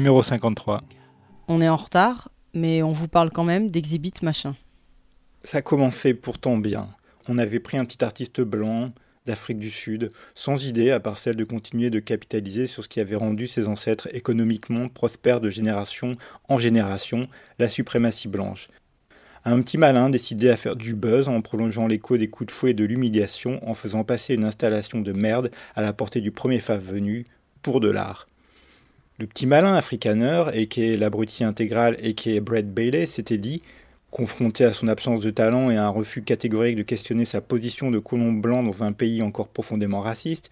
Numéro 53. On est en retard, mais on vous parle quand même d'Exhibit Machin. Ça commençait pourtant bien. On avait pris un petit artiste blanc d'Afrique du Sud, sans idée à part celle de continuer de capitaliser sur ce qui avait rendu ses ancêtres économiquement prospères de génération en génération, la suprématie blanche. Un petit malin décidait à faire du buzz en prolongeant l'écho des coups de fouet et de l'humiliation en faisant passer une installation de merde à la portée du premier fave venu pour de l'art. Le petit malin africaneur, et qui est l'abruti intégral et qui est Brett Bailey, s'était dit, confronté à son absence de talent et à un refus catégorique de questionner sa position de colon blanc dans un pays encore profondément raciste,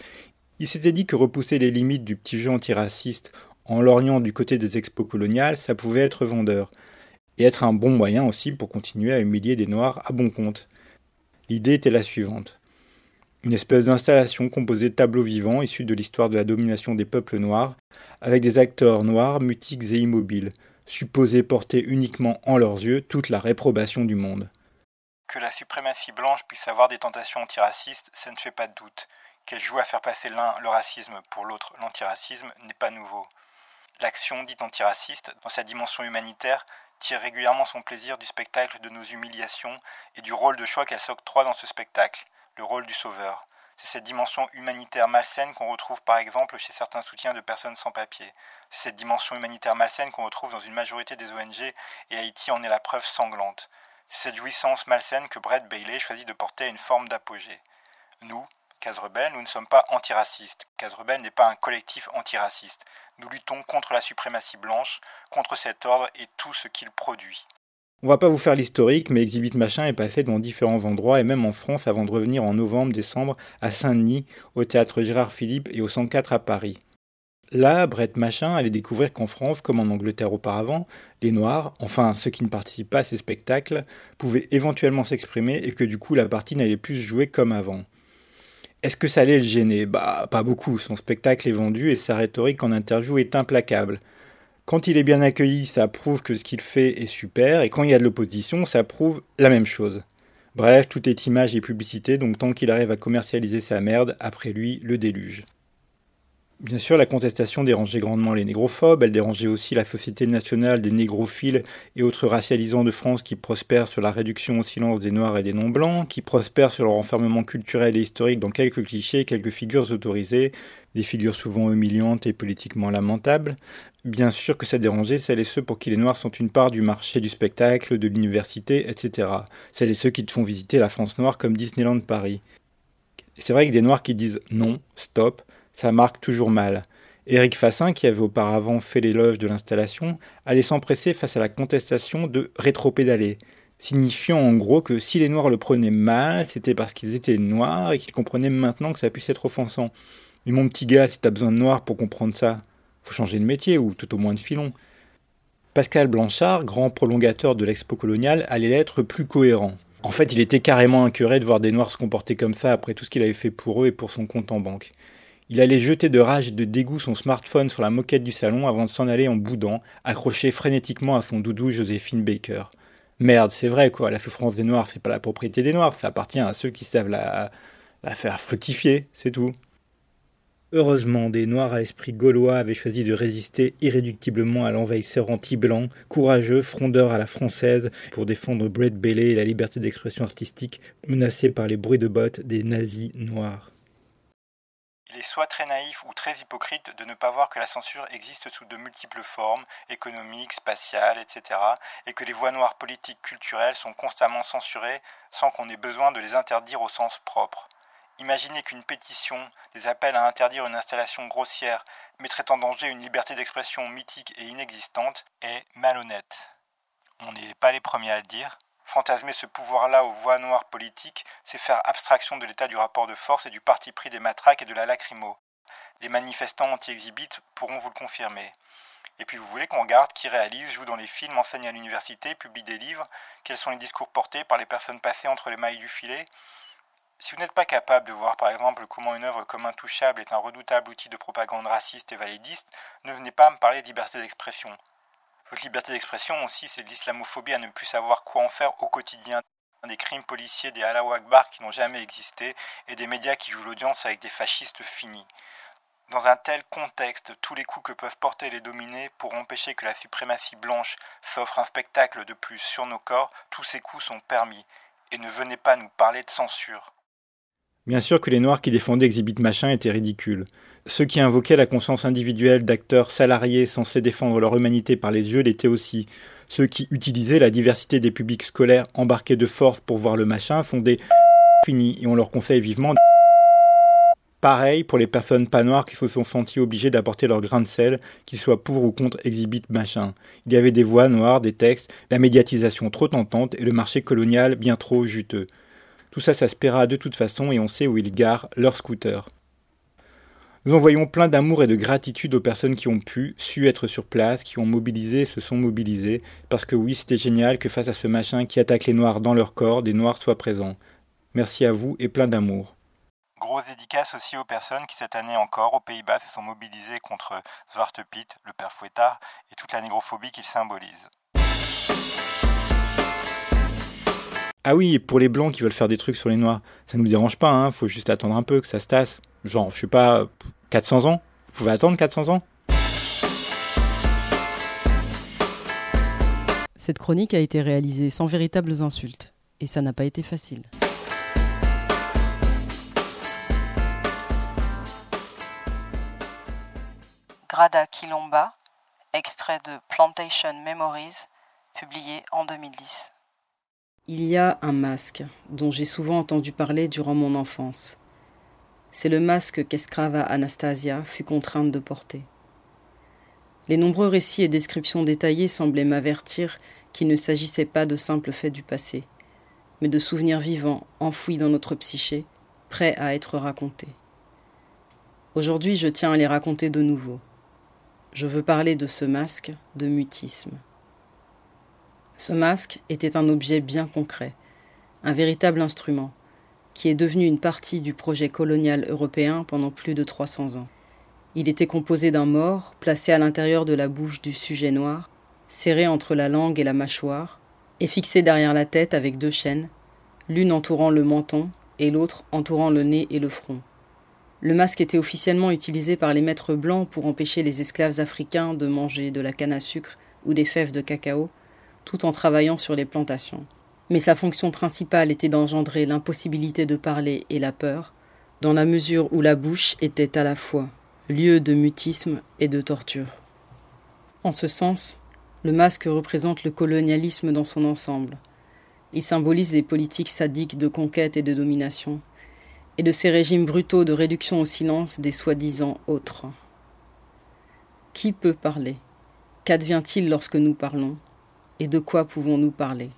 il s'était dit que repousser les limites du petit jeu antiraciste en lorgnant du côté des expos coloniales, ça pouvait être vendeur et être un bon moyen aussi pour continuer à humilier des Noirs à bon compte. L'idée était la suivante. Une espèce d'installation composée de tableaux vivants issus de l'histoire de la domination des peuples noirs, avec des acteurs noirs mutiques et immobiles, supposés porter uniquement en leurs yeux toute la réprobation du monde. Que la suprématie blanche puisse avoir des tentations antiracistes, ça ne fait pas de doute. Qu'elle joue à faire passer l'un le racisme pour l'autre l'antiracisme n'est pas nouveau. L'action dite antiraciste, dans sa dimension humanitaire, tire régulièrement son plaisir du spectacle de nos humiliations et du rôle de choix qu'elle s'octroie dans ce spectacle, le rôle du sauveur. C'est cette dimension humanitaire malsaine qu'on retrouve par exemple chez certains soutiens de personnes sans papier. C'est cette dimension humanitaire malsaine qu'on retrouve dans une majorité des ONG et Haïti en est la preuve sanglante. C'est cette jouissance malsaine que Brett Bailey choisit de porter à une forme d'apogée. Nous, Case Rebelle, nous ne sommes pas antiracistes. Case Rebelle n'est pas un collectif antiraciste. Nous luttons contre la suprématie blanche, contre cet ordre et tout ce qu'il produit. On va pas vous faire l'historique, mais Exhibit Machin est passé dans différents endroits et même en France avant de revenir en novembre-décembre à Saint-Denis, au théâtre Gérard Philippe et au 104 à Paris. Là, Brett Machin allait découvrir qu'en France, comme en Angleterre auparavant, les Noirs, enfin ceux qui ne participent pas à ces spectacles, pouvaient éventuellement s'exprimer et que du coup la partie n'allait plus se jouer comme avant. Est-ce que ça allait le gêner? Bah, pas beaucoup. Son spectacle est vendu et sa rhétorique en interview est implacable. Quand il est bien accueilli, ça prouve que ce qu'il fait est super, et quand il y a de l'opposition, ça prouve la même chose. Bref, tout est image et publicité, donc tant qu'il arrive à commercialiser sa merde, après lui, le déluge. Bien sûr, la contestation dérangeait grandement les négrophobes, elle dérangeait aussi la Société nationale des négrophiles et autres racialisants de France qui prospèrent sur la réduction au silence des Noirs et des non-blancs, qui prospèrent sur leur enfermement culturel et historique dans quelques clichés, quelques figures autorisées, des figures souvent humiliantes et politiquement lamentables. Bien sûr que ça dérangeait celles et ceux pour qui les Noirs sont une part du marché du spectacle, de l'université, etc. Celles et ceux qui te font visiter la France noire comme Disneyland Paris. C'est vrai que des Noirs qui disent non, stop, ça marque toujours mal. Éric Fassin, qui avait auparavant fait l'éloge de l'installation, allait s'empresser face à la contestation de rétropédaler, signifiant en gros que si les Noirs le prenaient mal, c'était parce qu'ils étaient noirs et qu'ils comprenaient maintenant que ça puisse être offensant. Mais mon petit gars, si t'as besoin de noirs pour comprendre ça, faut changer de métier ou tout au moins de filon. Pascal Blanchard, grand prolongateur de l'expo coloniale, allait être plus cohérent. En fait, il était carrément incuré de voir des Noirs se comporter comme ça après tout ce qu'il avait fait pour eux et pour son compte en banque. Il allait jeter de rage et de dégoût son smartphone sur la moquette du salon avant de s'en aller en boudant, accroché frénétiquement à son doudou Joséphine Baker. Merde, c'est vrai quoi, la souffrance des Noirs, c'est pas la propriété des Noirs, ça appartient à ceux qui savent la, faire fructifier, c'est tout. Heureusement, des Noirs à esprit gaulois avaient choisi de résister irréductiblement à l'envahisseur anti-blanc, courageux, frondeur à la française, pour défendre Brett Bailey et la liberté d'expression artistique menacée par les bruits de bottes des nazis noirs. Il est soit très naïf ou très hypocrite de ne pas voir que la censure existe sous de multiples formes, économiques, spatiales, etc., et que les voix noires politiques culturelles sont constamment censurées sans qu'on ait besoin de les interdire au sens propre. Imaginez qu'une pétition, des appels à interdire une installation grossière, mettrait en danger une liberté d'expression mythique et inexistante, est malhonnête. On n'est pas les premiers à le dire, Fantasmer ce pouvoir-là aux voix noires politiques, c'est faire abstraction de l'état du rapport de force et du parti pris des matraques et de la lacrymo. Les manifestants anti-exhibit pourront vous le confirmer. Et puis vous voulez qu'on regarde qui réalise, joue dans les films, enseigne à l'université, publie des livres, quels sont les discours portés par les personnes passées entre les mailles du filet? Si vous n'êtes pas capable de voir par exemple comment une œuvre comme Intouchable est un redoutable outil de propagande raciste et validiste, ne venez pas me parler de liberté d'expression. Votre liberté d'expression aussi, c'est de l'islamophobie à ne plus savoir quoi en faire au quotidien. Des crimes policiers, des Allahu qui n'ont jamais existé et des médias qui jouent l'audience avec des fascistes finis. Dans un tel contexte, tous les coups que peuvent porter les dominés pour empêcher que la suprématie blanche s'offre un spectacle de plus sur nos corps, tous ces coups sont permis. Et ne venez pas nous parler de censure. Bien sûr que les Noirs qui défendaient Exhibit Machin étaient ridicules. Ceux qui invoquaient la conscience individuelle d'acteurs salariés censés défendre leur humanité par les yeux l'étaient aussi. Ceux qui utilisaient la diversité des publics scolaires embarqués de force pour voir le machin font des et on leur conseille vivement Pareil pour les personnes pas noires qui se sont senties obligées d'apporter leur grain de sel, qu'ils soient pour ou contre exhibit machin. Il y avait des voix noires, des textes, la médiatisation trop tentante et le marché colonial bien trop juteux. Tout ça, ça de toute façon et on sait où ils garent leurs scooters. Nous envoyons plein d'amour et de gratitude aux personnes qui ont pu, su être sur place, qui ont mobilisé, se sont mobilisées, parce que oui, c'était génial que face à ce machin qui attaque les noirs dans leur corps, des noirs soient présents. Merci à vous et plein d'amour. Grosse dédicace aussi aux personnes qui cette année encore aux Pays-Bas se sont mobilisées contre Zwarte Piet, le père Fouettard, et toute la négrophobie qu'il symbolise. Ah oui, pour les blancs qui veulent faire des trucs sur les noirs, ça ne nous dérange pas, hein, faut juste attendre un peu que ça se tasse. Genre, je sais pas, 400 ans Vous pouvez attendre 400 ans Cette chronique a été réalisée sans véritables insultes, et ça n'a pas été facile. Grada Kilomba, extrait de Plantation Memories, publié en 2010. Il y a un masque dont j'ai souvent entendu parler durant mon enfance. C'est le masque qu'Escrava Anastasia fut contrainte de porter. Les nombreux récits et descriptions détaillées semblaient m'avertir qu'il ne s'agissait pas de simples faits du passé, mais de souvenirs vivants enfouis dans notre psyché, prêts à être racontés. Aujourd'hui, je tiens à les raconter de nouveau. Je veux parler de ce masque de mutisme. Ce masque était un objet bien concret, un véritable instrument, qui est devenu une partie du projet colonial européen pendant plus de 300 ans. Il était composé d'un mort placé à l'intérieur de la bouche du sujet noir, serré entre la langue et la mâchoire, et fixé derrière la tête avec deux chaînes, l'une entourant le menton et l'autre entourant le nez et le front. Le masque était officiellement utilisé par les maîtres blancs pour empêcher les esclaves africains de manger de la canne à sucre ou des fèves de cacao, tout en travaillant sur les plantations. Mais sa fonction principale était d'engendrer l'impossibilité de parler et la peur, dans la mesure où la bouche était à la fois lieu de mutisme et de torture. En ce sens, le masque représente le colonialisme dans son ensemble. Il symbolise les politiques sadiques de conquête et de domination, et de ces régimes brutaux de réduction au silence des soi-disant autres. Qui peut parler? Qu'advient-il lorsque nous parlons? Et de quoi pouvons-nous parler?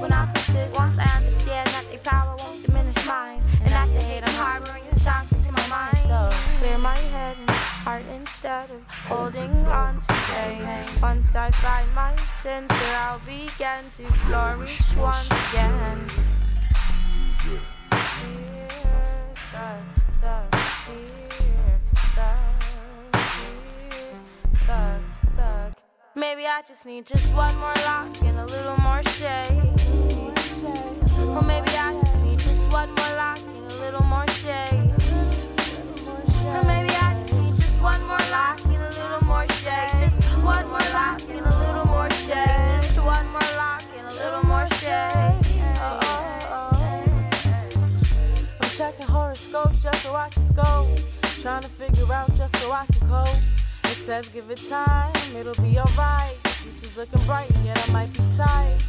When I persist. Once I understand that their power won't diminish mine, and that the hate I'm harboring is toxic to my mind. So clear my head and heart instead of holding on to pain. Once I find my center, I'll begin to flourish once again. Here, start, start, here, stuck, stuck. Maybe I just need just one more lock and a little more shade. Or maybe I just need just one more lock and a little more shade. Or maybe I just need just one more lock and a little more shade. Just one more lock and a little more shade. Just one more lock and a little more shade. Oh, oh, oh. I'm checking horoscopes just so I can scope. Trying to figure out just so I can cope. Says give it time, it'll be alright. Future's looking bright, yet I might be tired.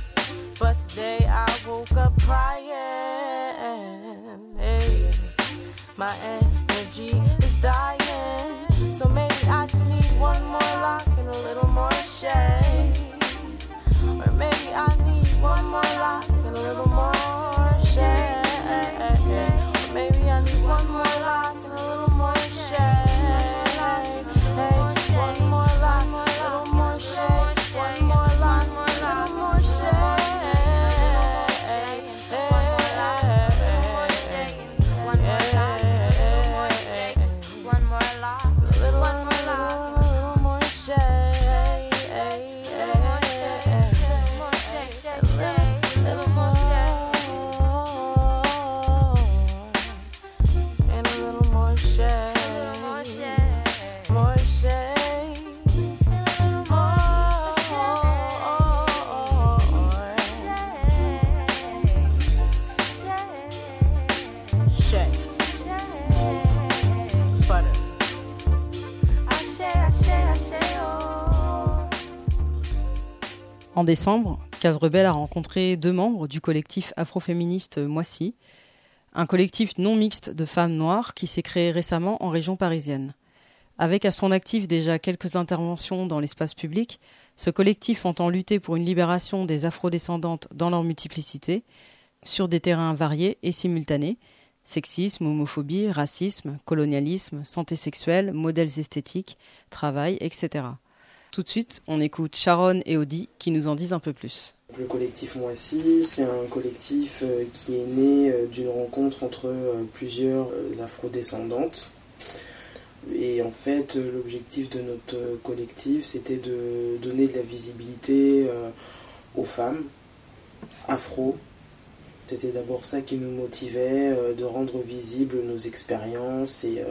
But today I woke up crying. Hey, my energy is dying. So maybe I just need one more lock and a little more shade. Or maybe I need one more lock and a little more En décembre, Case Rebelle a rencontré deux membres du collectif afroféministe Moissy, un collectif non mixte de femmes noires qui s'est créé récemment en région parisienne. Avec à son actif déjà quelques interventions dans l'espace public, ce collectif entend lutter pour une libération des afrodescendantes dans leur multiplicité, sur des terrains variés et simultanés, sexisme, homophobie, racisme, colonialisme, santé sexuelle, modèles esthétiques, travail, etc. Tout de suite, on écoute Sharon et Audi qui nous en disent un peu plus. Le collectif Moissy, c'est un collectif euh, qui est né euh, d'une rencontre entre euh, plusieurs afrodescendantes. Et en fait, l'objectif de notre collectif, c'était de donner de la visibilité aux femmes afro. C'était d'abord ça qui nous motivait, de rendre visibles nos expériences et,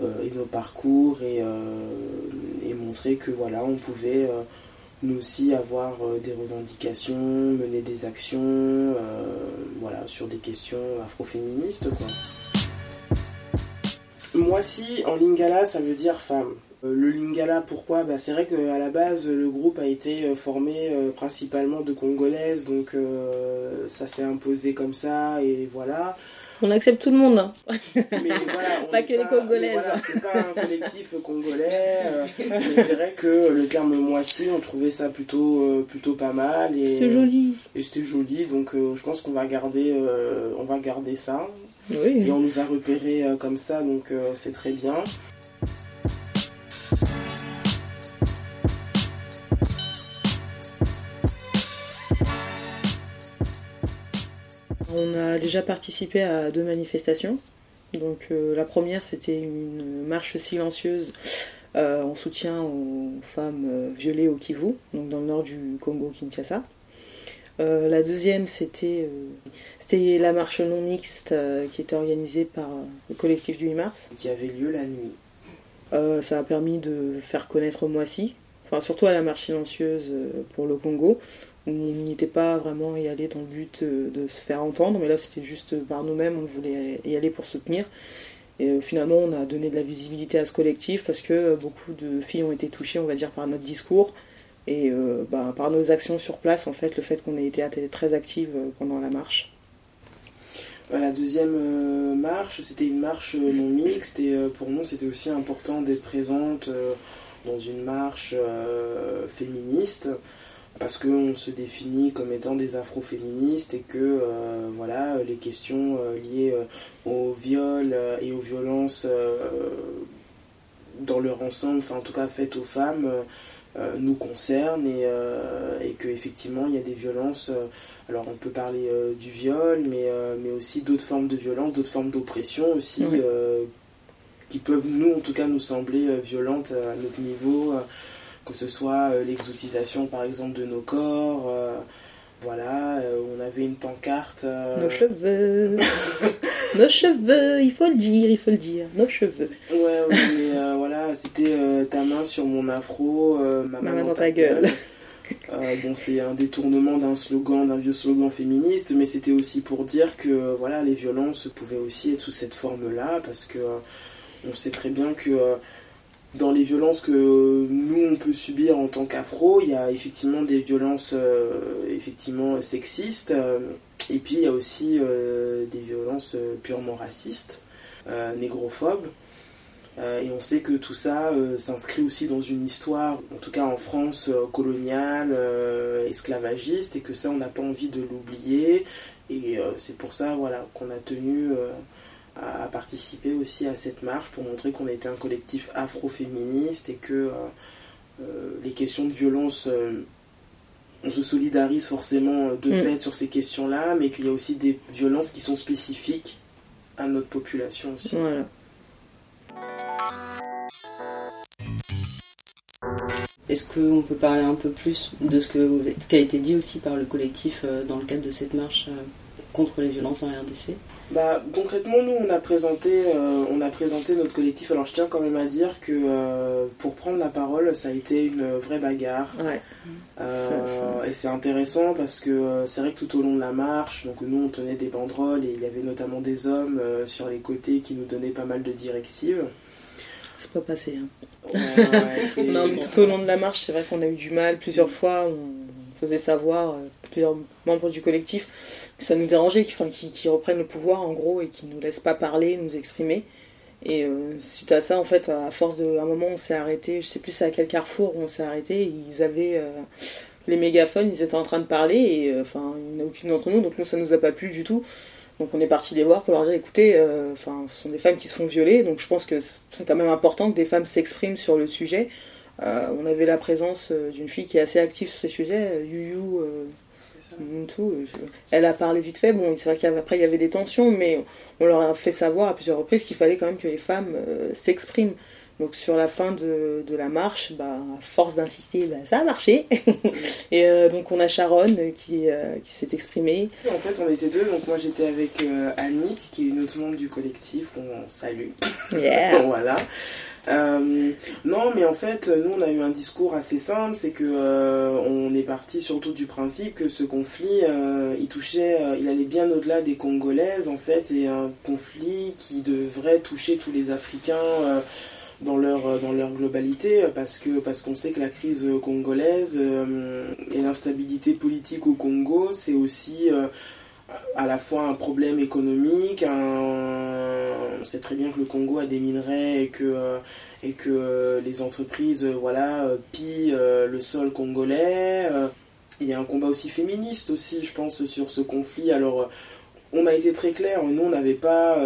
et nos parcours et, euh, et montrer que voilà, on pouvait euh, nous aussi avoir euh, des revendications, mener des actions euh, voilà, sur des questions afroféministes. Quoi. Moissy en lingala, ça veut dire femme. Euh, Le lingala, pourquoi? Bah, C'est vrai qu'à la base, le groupe a été euh, formé euh, principalement de Congolaises, donc euh, ça s'est imposé comme ça, et voilà. On accepte tout le monde. hein. Mais voilà, Pas que les Congolaises. voilà, c'est pas un collectif congolais. euh, mais c'est vrai que le terme moissy, on trouvait ça plutôt, euh, plutôt pas mal. Et, C'est joli. Et c'était joli, donc euh, je pense qu'on va garder, on va garder ça. Oui. Et on nous a repérés comme ça, donc c'est très bien. On a déjà participé à deux manifestations. Donc euh, la première c'était une marche silencieuse euh, en soutien aux femmes euh, violées au Kivu, donc dans le nord du Congo Kinshasa. Euh, la deuxième c'était la marche non mixte qui était organisée par le collectif du 8 mars. Qui avait lieu la nuit. Ça a permis de faire connaître Moissy, enfin surtout à la marche silencieuse pour le Congo, on n'était pas vraiment y aller dans le but euh, de se faire entendre, mais là c'était juste par nous-mêmes, on voulait y aller pour soutenir. Et euh, finalement on a donné de la visibilité à ce collectif parce que euh, beaucoup de filles ont été touchées, on va dire, par notre discours et bah, par nos actions sur place, en fait, le fait qu'on ait été très active pendant la marche. Euh, La deuxième marche, c'était une marche non mixte et pour nous c'était aussi important d'être présente dans une marche féministe parce qu'on se définit comme étant des afroféministes et que euh, voilà les questions euh, liées euh, au viol et aux violences dans leur ensemble, enfin en tout cas faites aux femmes, nous concerne et, et qu'effectivement il y a des violences. alors on peut parler du viol, mais, mais aussi d'autres formes de violence, d'autres formes d'oppression aussi, qui peuvent nous en tout cas nous sembler violentes à notre niveau, que ce soit l'exotisation par exemple de nos corps. Voilà, on avait une pancarte. Nos cheveux Nos cheveux, il faut le dire, il faut le dire, nos cheveux. Ouais, mais euh, voilà, c'était euh, ta main sur mon afro, euh, ma, main, dans, ta gueule. bon, c'est un détournement d'un slogan, d'un vieux slogan féministe, mais c'était aussi pour dire que voilà, les violences pouvaient aussi être sous cette forme-là, parce que on sait très bien que dans les violences que nous on peut subir en tant qu'afro, il y a effectivement des violences effectivement sexistes, et puis il y a aussi euh, des violences euh, purement racistes, euh, négrophobes. et on sait que tout ça s'inscrit aussi dans une histoire, en tout cas en France, coloniale, esclavagiste, et que ça, on n'a pas envie de l'oublier. Et c'est pour ça voilà, qu'on a tenu à, participer aussi à cette marche pour montrer qu'on était un collectif afro-féministe et que les questions de violence on se solidarise forcément de mm. fait sur ces questions-là, mais qu'il y a aussi des violences qui sont spécifiques à notre population aussi. Voilà. Est-ce qu'on peut parler un peu plus de ce, que, ce qui a été dit aussi par le collectif euh, dans le cadre de cette marche euh, contre les violences en RDC bah, concrètement, nous, on a, présenté, euh, on a présenté notre collectif. Alors, je tiens quand même à dire que euh, pour prendre la parole, ça a été une vraie bagarre. Ouais. Euh, et c'est intéressant parce que c'est vrai que tout au long de la marche, donc nous, on tenait des banderoles et il y avait notamment des hommes sur les côtés qui nous donnaient pas mal de directives. C'est pas passé. Hein. non, tout au long de la marche, c'est vrai qu'on a eu du mal. Plusieurs fois, on faisait savoir plusieurs membres du collectif, que ça nous dérangeait qu'ils reprennent le pouvoir en gros et qu'ils nous laissent pas parler, nous exprimer. Et euh, suite à ça, en fait, à force de. un moment, on s'est arrêté, je sais plus à quel carrefour on s'est arrêté, ils avaient euh, les mégaphones, ils étaient en train de parler, et euh, enfin, il n'y en a aucune d'entre nous, donc nous, ça nous a pas plu du tout. Donc on est parti les voir pour leur dire écoutez, enfin, ce sont des femmes qui se font violer, donc je pense que c'est quand même important que des femmes s'expriment sur le sujet. On avait la présence d'une fille qui est assez active sur ces sujets, Yu tout. Elle a parlé vite fait. Bon, c'est vrai qu'après il y avait des tensions, mais on leur a fait savoir à plusieurs reprises qu'il fallait quand même que les femmes euh, s'expriment. Donc sur la fin de, de la marche, bah, à force d'insister, bah, ça a marché. et euh, donc on a Sharon qui, euh, qui s'est exprimée. En fait on était deux, donc moi j'étais avec Annick qui est une autre membre du collectif qu'on salue. Yeah. voilà. Euh, non, mais en fait, nous, on a eu un discours assez simple, c'est que euh, on est parti surtout du principe que ce conflit, euh, il touchait, il allait bien au-delà des Congolaises, en fait, et un conflit qui devrait toucher tous les Africains dans leur dans leur globalité parce que parce qu'on sait que la crise congolaise et l'instabilité politique au Congo c'est aussi à la fois un problème économique, on sait très bien que le Congo a des minerais et que, euh, et que euh, les entreprises euh, voilà, pillent le sol congolais. Il y a un combat aussi féministe aussi, je pense, sur ce conflit. Alors, on a été très clair, nous, on n'avait pas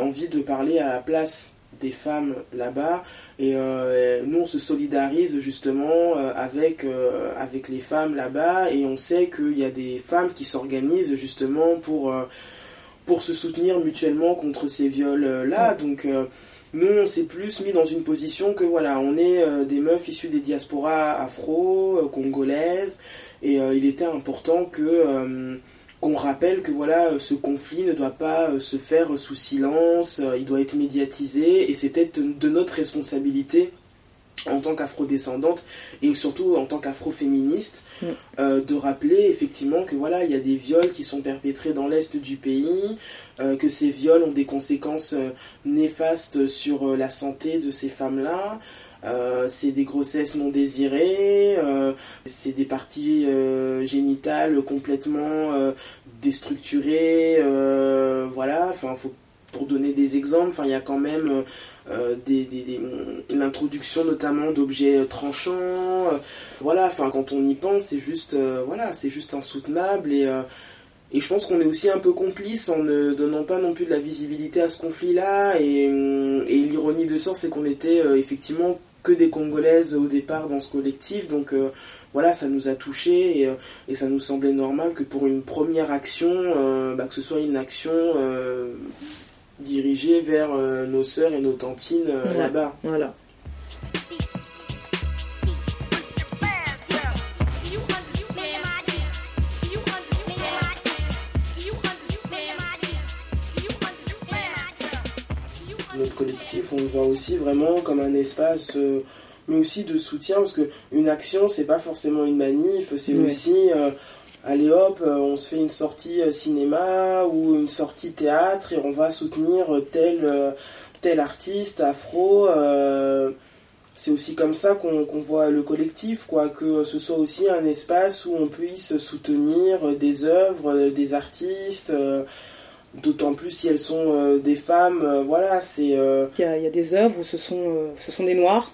envie de parler à la place des femmes là-bas. Et euh, nous on se solidarise justement euh, avec, euh, avec les femmes là-bas. Et on sait qu'il y a des femmes qui s'organisent justement pour, pour se soutenir mutuellement contre ces viols-là. Donc nous on s'est plus mis dans une position que voilà, on est des meufs issues des diasporas afro-congolaises et il était important que qu'on rappelle que voilà, ce conflit ne doit pas euh, se faire sous silence, euh, il doit être médiatisé, et c'est peut-être de notre responsabilité en tant qu'afrodescendante et surtout en tant qu'afroféministe mm. euh, de rappeler effectivement que voilà il y a des viols qui sont perpétrés dans l'est du pays que ces viols ont des conséquences néfastes sur la santé de ces femmes là euh, c'est des grossesses non désirées, euh, c'est des parties euh, génitales complètement déstructurées, voilà, enfin, pour donner des exemples, enfin, il y a quand même l'introduction notamment d'objets tranchants, voilà, enfin, quand on y pense, c'est juste, voilà, c'est juste insoutenable et et je pense qu'on est aussi un peu complice en ne donnant pas non plus de la visibilité à ce conflit-là. Et, et l'ironie de sort, c'est qu'on était effectivement que des Congolaises au départ dans ce collectif, donc voilà, ça nous a touchés et, ça nous semblait normal que pour une première action, bah, que ce soit une action dirigée vers nos sœurs et nos tantines là-bas. Voilà. Collectif, on le voit aussi vraiment comme un espace, euh, mais aussi de soutien, parce qu'une action, c'est pas forcément une manif, c'est aussi, euh, allez hop, euh, on se fait une sortie cinéma ou une sortie théâtre et on va soutenir tel, tel artiste afro. c'est aussi comme ça qu'on voit le collectif, quoi, que ce soit aussi un espace où on puisse soutenir des œuvres, des artistes D'autant plus si elles sont euh, des femmes, euh, voilà, c'est... Euh, il, y a, des œuvres où ce sont, ce sont des noirs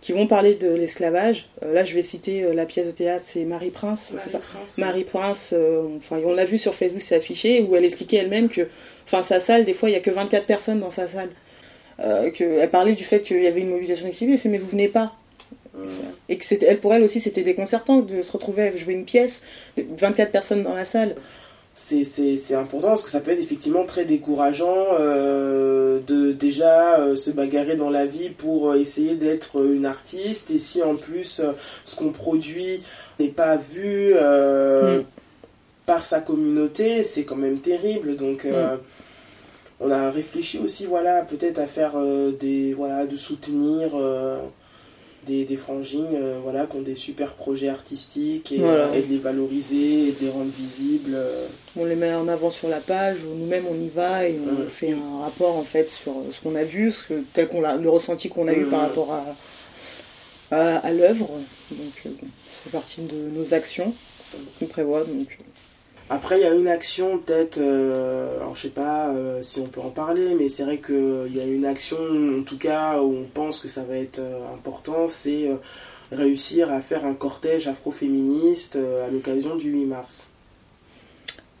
qui vont parler de l'esclavage. là, je vais citer la pièce de théâtre, c'est Marie Prince, Marie ça? Prince, Marie Prince, enfin, on l'a vu sur Facebook, c'est affiché, où elle expliquait elle-même que, enfin, sa salle, des fois, il y a que 24 personnes dans sa salle. que, elle parlait du fait qu'il y avait une mobilisation excessive, elle fait, mais vous venez pas. Et que elle, pour elle aussi, c'était déconcertant de se retrouver à jouer une pièce, 24 personnes dans la salle c'est important parce que ça peut être effectivement très décourageant euh, de déjà euh, se bagarrer dans la vie pour euh, essayer d'être une artiste et si en plus ce qu'on produit n'est pas vu mm. par sa communauté c'est quand même terrible donc mm. on a réfléchi aussi voilà peut-être à faire des voilà de soutenir des, des frangines euh, voilà, qui ont des super projets artistiques et, euh, et, de les valoriser et de les rendre visibles. Euh. On les met en avant sur la page, ou nous-mêmes on y va et on fait un rapport en fait sur ce qu'on a vu, ce que, tel qu'on l'a, le ressenti qu'on a eu par rapport à, à, à l'œuvre. Donc ça fait partie de nos actions qu'on prévoit. Donc, après, il y a une action, peut-être, euh, alors je sais pas euh, si on peut en parler, mais c'est vrai qu'il y a une action, en tout cas, où on pense que ça va être euh, important, c'est réussir à faire un cortège afroféministe à l'occasion du 8 mars.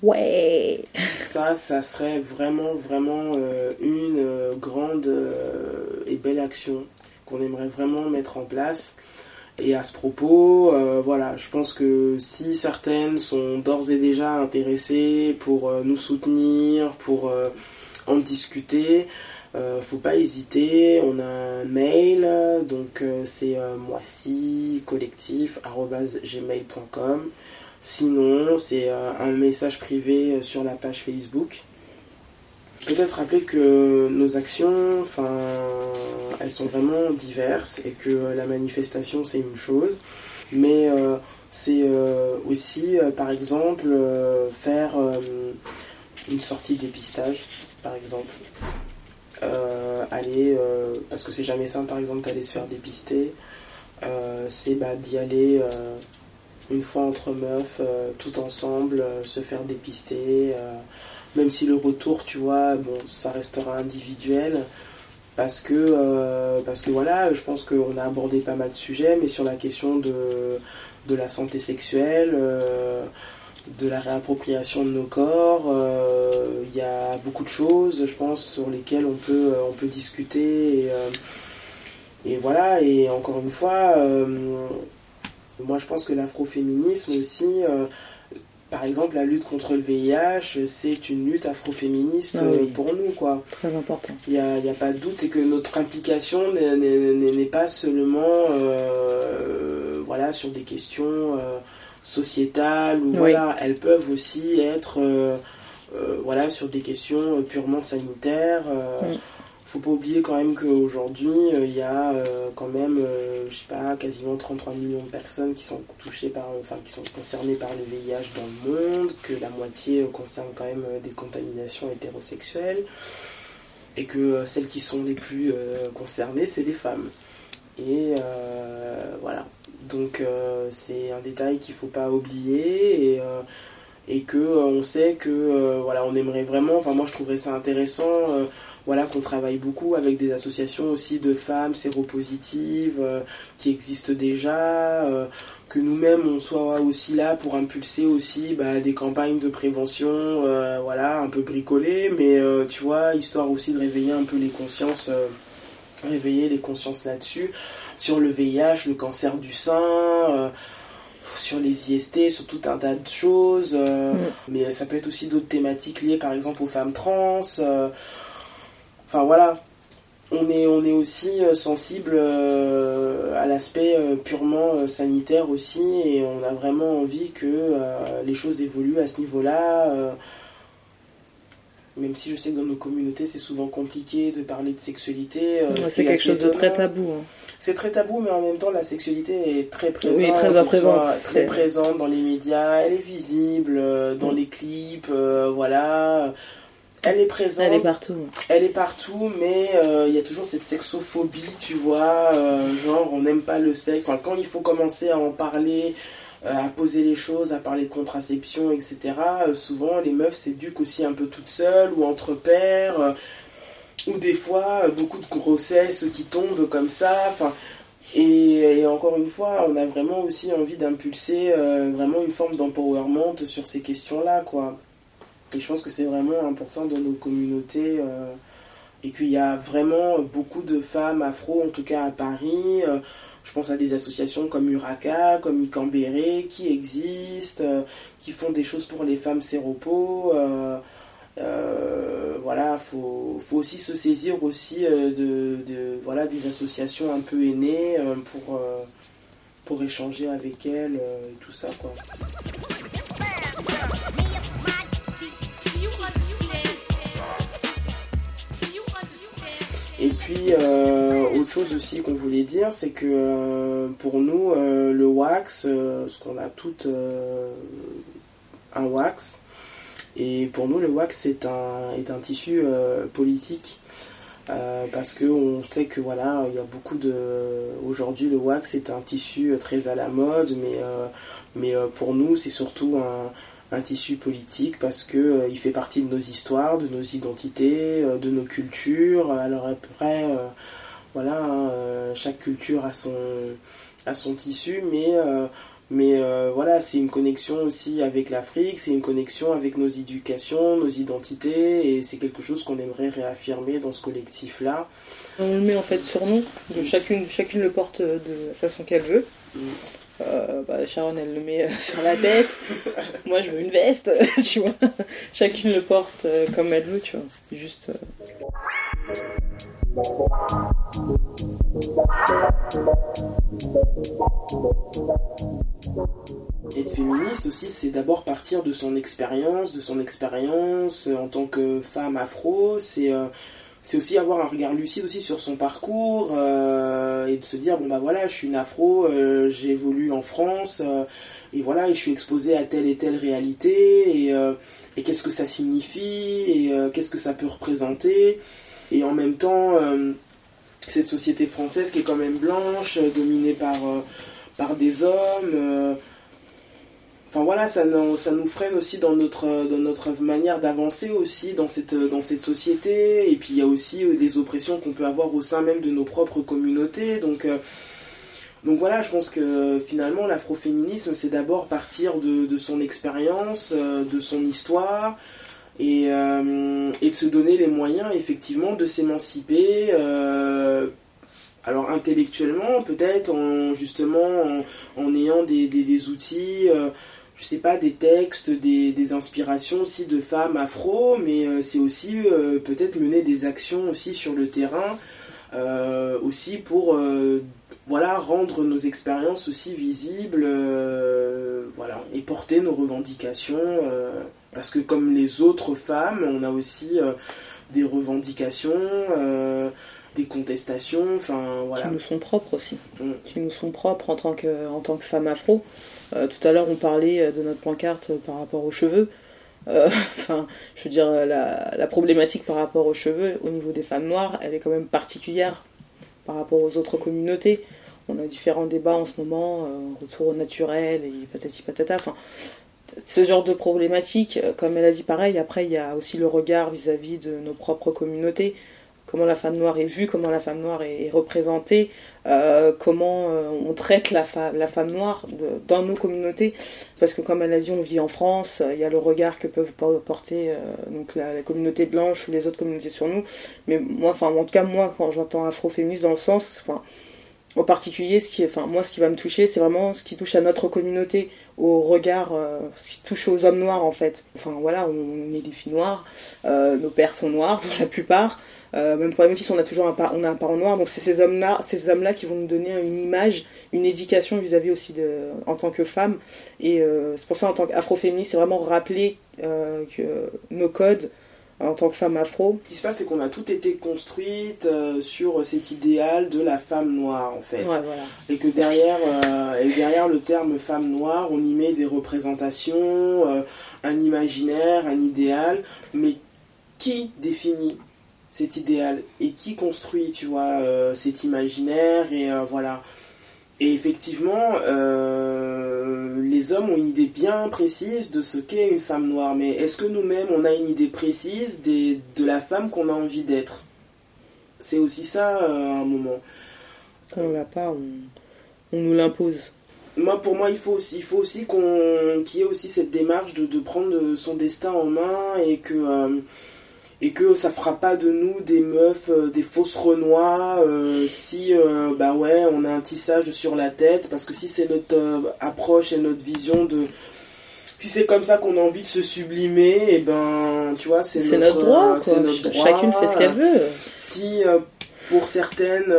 Ouais Ça, ça serait vraiment, vraiment une grande et belle action qu'on aimerait vraiment mettre en place. Et à ce propos, euh, voilà, je pense que si certaines sont d'ores et déjà intéressées pour euh, nous soutenir, pour euh, en discuter, faut pas hésiter. On a un mail, donc c'est moissy collectif@gmail.com. Sinon, c'est un message privé sur la page Facebook. Peut-être rappeler que nos actions, enfin, elles sont vraiment diverses et que la manifestation c'est une chose, mais euh, c'est euh, aussi, euh, par exemple, faire une sortie dépistage, par exemple. aller, parce que c'est jamais simple, par exemple, d'aller se faire dépister, c'est bah, d'y aller une fois entre meufs, tout ensemble, se faire dépister même si le retour, tu vois, bon, ça restera individuel. Parce que, euh, parce que voilà, je pense qu'on a abordé pas mal de sujets, mais sur la question de, de la santé sexuelle, euh, de la réappropriation de nos corps, euh, il y a beaucoup de choses, je pense, sur lesquelles on peut, on peut discuter. Et, et voilà, et encore une fois, moi je pense que l'afroféminisme aussi par exemple, la lutte contre le VIH, c'est une lutte afroféministe ah euh, pour nous, quoi. Très important. Il n'y a, a, pas de doute, c'est que notre implication n'est pas seulement euh, voilà, sur des questions euh, sociétales, ou voilà, elles peuvent aussi être voilà, sur des questions purement sanitaires. Mm faut pas oublier quand même qu'aujourd'hui, euh, il y a euh, quand même, euh, je sais pas, quasiment 33 millions de personnes qui sont touchées par, enfin, qui sont concernées par le VIH dans le monde, que la moitié concerne quand même des contaminations hétérosexuelles, et que celles qui sont les plus concernées, c'est les femmes. Et voilà. Donc c'est un détail qu'il faut pas oublier et et que on sait que voilà on aimerait vraiment enfin moi je trouverais ça intéressant voilà qu'on travaille beaucoup avec des associations aussi de femmes séropositives euh, qui existent déjà, euh, que nous-mêmes on soit aussi là pour impulser aussi bah, des campagnes de prévention, euh, voilà, un peu bricolées, mais tu vois, histoire aussi de réveiller un peu les consciences réveiller les consciences là-dessus, sur le VIH, le cancer du sein, sur les IST, sur tout un tas de choses. Mm. Mais ça peut être aussi d'autres thématiques liées par exemple aux femmes trans. Enfin voilà, on est, on est aussi sensible à l'aspect purement sanitaire aussi et on a vraiment envie que les choses évoluent à ce niveau-là même si je sais que dans nos communautés c'est souvent compliqué de parler de sexualité. Euh, c'est quelque chose de très tabou. Hein. C'est très tabou, mais en même temps la sexualité est très présente. Oui, très présente. Très présente dans les médias, elle est visible euh, dans les clips, euh, voilà. Elle est présente. Elle est partout. Elle est partout, mais il y a toujours cette sexophobie, tu vois. genre, on n'aime pas le sexe. Enfin, quand il faut commencer à en parler, euh, à poser les choses, à parler de contraception, etc. Euh, souvent, les meufs s'éduquent aussi un peu toutes seules ou entre pères, euh, ou des fois, beaucoup de grossesses qui tombent comme ça. Enfin, et, encore une fois, on a vraiment aussi envie d'impulser vraiment une forme d'empowerment sur ces questions-là, quoi. Et je pense que c'est vraiment important dans nos communautés et qu'il y a vraiment beaucoup de femmes afro, en tout cas à Paris. Je pense à des associations comme Uraka, comme Icambéré, qui existent, euh, qui font des choses pour les femmes séropos. Euh, euh, voilà, faut, faut aussi se saisir aussi de, voilà, des associations un peu aînées pour, pour échanger avec elles tout ça. Quoi. Puis, euh, autre chose aussi qu'on voulait dire, c'est que euh, pour nous, euh, le wax, ce qu'on a tout un wax, et pour nous, le wax est un, est un tissu politique. parce qu'on sait que voilà, il y a beaucoup de. Aujourd'hui, le wax est un tissu très à la mode, mais, mais pour nous, c'est surtout un, un tissu politique parce que euh, il fait partie de nos histoires, de nos identités, euh, de nos cultures. Alors après, euh, voilà, hein, chaque culture a son, a son tissu, mais mais voilà, c'est une connexion aussi avec l'Afrique, c'est une connexion avec nos éducations, nos identités, et c'est quelque chose qu'on aimerait réaffirmer dans ce collectif-là. On le met en fait sur nous, chacune, chacune le porte de la façon qu'elle veut. Mm. Euh, bah, Sharon elle le met euh, sur la tête, moi je veux une veste, tu vois. Chacune le porte euh, comme elle veut, tu vois. Juste. Être féministe aussi, c'est d'abord partir de son expérience, de son expérience en tant que femme afro. C'est c'est aussi avoir un regard lucide aussi sur son parcours euh, et de se dire bon bah voilà je suis une afro euh, j'évolue en France euh, et voilà et je suis exposé à telle et telle réalité et, et qu'est-ce que ça signifie et qu'est-ce que ça peut représenter. Et en même temps cette société française qui est quand même blanche dominée par par des hommes Enfin voilà, ça, ça nous freine aussi dans notre, dans notre manière d'avancer aussi dans cette, dans cette société. Et puis il y a aussi euh, les oppressions qu'on peut avoir au sein même de nos propres communautés. Donc, euh, donc voilà, je pense que finalement l'afroféminisme, c'est d'abord partir de, son expérience, euh, de son histoire. Et, et, de se donner les moyens effectivement de s'émanciper alors intellectuellement peut-être en justement en, ayant des, des outils je sais pas, des textes, des, inspirations aussi de femmes afro, mais euh, c'est aussi euh, peut-être mener des actions aussi sur le terrain, euh, aussi pour voilà, rendre nos expériences aussi visibles, voilà, et porter nos revendications, parce que comme les autres femmes, on a aussi des revendications des contestations, enfin voilà. Qui nous sont propres aussi, mm. qui nous sont propres en tant que, en tant que femme afro. Euh, tout à l'heure, on parlait euh, de notre pancarte par rapport aux cheveux. Euh, enfin, je veux dire, la, la, problématique par rapport aux cheveux au niveau des femmes noires, elle est quand même particulière par rapport aux autres communautés. On a différents débats en ce moment, retour au naturel et patati patata. Enfin, ce genre de problématique, comme elle a dit pareil, après il y a aussi le regard vis à -vis de nos propres communautés comment la femme noire est vue, comment la femme noire est représentée, euh, comment euh, on traite la, la femme noire dans nos communautés. Parce que comme elle a dit, on vit en France, il y a le regard que peuvent porter donc la, communauté blanche ou les autres communautés sur nous. Mais moi, enfin en tout cas moi, quand j'entends afroféministe dans le sens, enfin en particulier, ce qui, enfin, moi, ce qui va me toucher, c'est vraiment ce qui touche à notre communauté, au regard, euh, ce qui touche aux hommes noirs, en fait. Enfin, voilà, on est des filles noires, euh, nos pères sont noirs, pour la plupart. Euh, même pour les métis, on a toujours un, on a un parent noir. Donc, c'est ces hommes-là ces hommes-là qui vont nous donner une image, une éducation vis-à-vis aussi de, en tant que femme. Et c'est pour ça, en tant qu'afroféministe, c'est vraiment rappeler que nos codes, en tant que femme afro Ce qui se passe, c'est qu'on a tout été construite euh, sur cet idéal de la femme noire, en fait. Et que derrière, euh, et derrière le terme femme noire, on y met des représentations, euh, un imaginaire, un idéal. Mais qui définit cet idéal? Et qui construit, tu vois, cet imaginaire? Et voilà. Et effectivement, euh, les hommes ont une idée bien précise de ce qu'est une femme noire. Mais est-ce que nous-mêmes, on a une idée précise des, de la femme qu'on a envie d'être? C'est aussi ça, euh, un moment. Quand on l'a pas, on, on nous l'impose. Moi, pour moi, il faut aussi, il faut aussi qu'on, qu'il y ait aussi cette démarche de, de, prendre son destin en main et que... Euh, et que ça fera pas de nous des meufs, euh, des fausses renois, euh, si euh, bah ouais on a un tissage sur la tête, parce que si c'est notre approche et notre vision de, si c'est comme ça qu'on a envie de se sublimer, et eh ben tu vois c'est notre, droit, notre chacune fait ce qu'elle veut. Si pour certaines,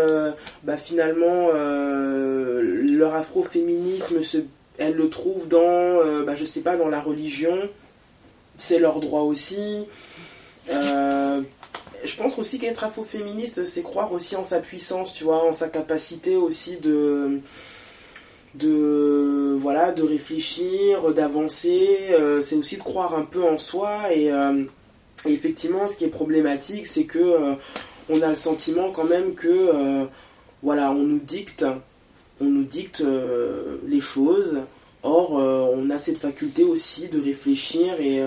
bah finalement leur afroféminisme se, elles le trouvent dans, bah je sais pas dans la religion, c'est leur droit aussi. Euh, je pense aussi qu'être afro-féministe, c'est croire aussi en sa puissance, tu vois, en sa capacité aussi de de voilà de réfléchir d'avancer. Euh, c'est aussi de croire un peu en soi. Et, euh, effectivement ce qui est problématique c'est que on a le sentiment quand même que voilà on nous dicte on nous dicte les choses. Or on a cette faculté aussi de réfléchir et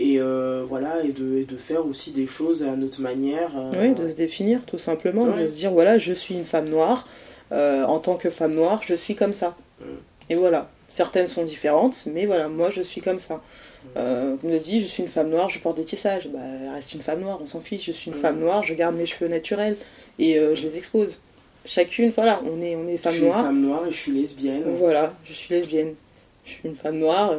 et euh, voilà et de, de, faire aussi des choses à notre manière euh. oui de se définir tout simplement de se dire voilà je suis une femme noire euh, en tant que femme noire je suis comme ça. Mm. et voilà. Certaines sont différentes mais voilà moi je suis comme ça. Euh, me dit je suis une femme noire je porte des tissages. Bah reste une femme noire on s'en fiche je suis une mm. femme noire je garde mes cheveux naturels et je les expose. Chacune voilà on est on est femme noire je suis une femme noire et je suis lesbienne. Voilà je suis lesbienne. Je suis une femme noire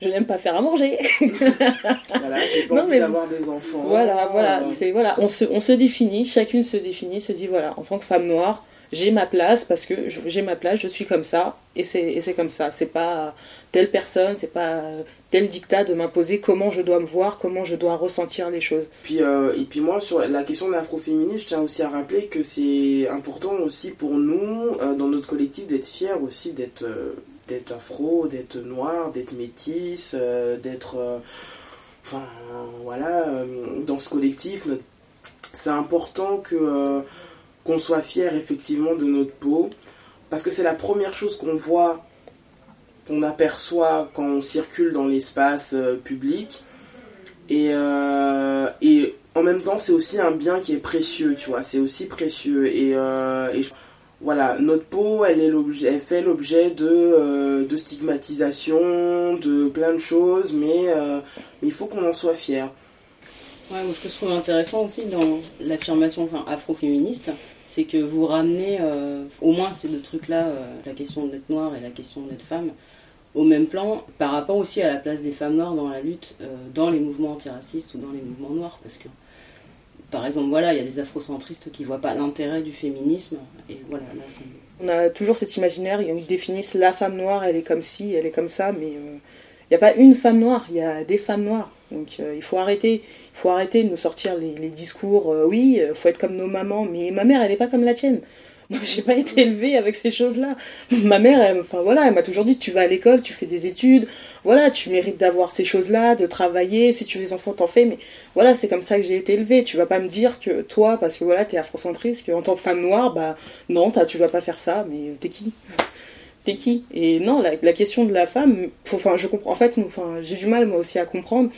je n'aime pas faire à manger. voilà, j'ai pas envie d'avoir des enfants. Voilà, voilà, c'est voilà, on se, on se définit, chacune se définit, se dit voilà, en tant que femme noire, j'ai ma place parce que j'ai ma place, je suis comme ça et c'est comme ça. C'est pas telle personne, c'est pas tel dictat de m'imposer comment je dois me voir, comment je dois ressentir les choses. Puis, euh, et puis moi, sur la question de l'afroféminisme, je tiens aussi à rappeler que c'est important aussi pour nous, euh, dans notre collectif, d'être fiers aussi d'être... Euh, d'être afro, d'être noir, d'être métisse, euh, d'être... Euh, enfin, voilà, euh, dans ce collectif, c'est important que qu'on soit fier effectivement de notre peau, parce que c'est la première chose qu'on voit, qu'on aperçoit quand on circule dans l'espace public. Et, et en même temps, c'est aussi un bien qui est précieux, tu vois, c'est aussi précieux. Et, voilà, notre peau, elle, est l'objet, elle fait l'objet de, euh, de stigmatisation, de plein de choses, mais, euh, mais il faut qu'on en soit fier. Ouais, ce que je trouve intéressant aussi dans l'affirmation enfin, afroféministe, c'est que vous ramenez, euh, au moins ces deux trucs-là, la question d'être noire et la question d'être femme, au même plan par rapport aussi à la place des femmes noires dans la lutte, dans les mouvements antiracistes ou dans les mouvements noirs, parce que par exemple, voilà, il y a des afrocentristes qui ne voient pas l'intérêt du féminisme. Et voilà, on a toujours cet imaginaire, ils définissent la femme noire, elle est comme ci, elle est comme ça, mais euh, il n'y a pas une femme noire, il y a des femmes noires. Donc euh, il faut arrêter, il faut arrêter de nous sortir les, discours, euh, oui, il faut être comme nos mamans, mais ma mère, elle n'est pas comme la tienne. Moi, j'ai pas été élevée avec ces choses-là. Ma mère, elle, enfin voilà, elle m'a toujours dit tu vas à l'école, tu fais des études, voilà, tu mérites d'avoir ces choses-là, de travailler, si tu veux des enfants, t'en fais, mais voilà, c'est comme ça que j'ai été élevée. Tu vas pas me dire que toi, parce que voilà, t'es afrocentriste, qu'en tant que femme noire, bah non, tu vas pas faire ça, mais t'es qui? T'es qui? Et non, la, question de la femme, enfin, je comprends, en fait, enfin, j'ai du mal moi aussi à comprendre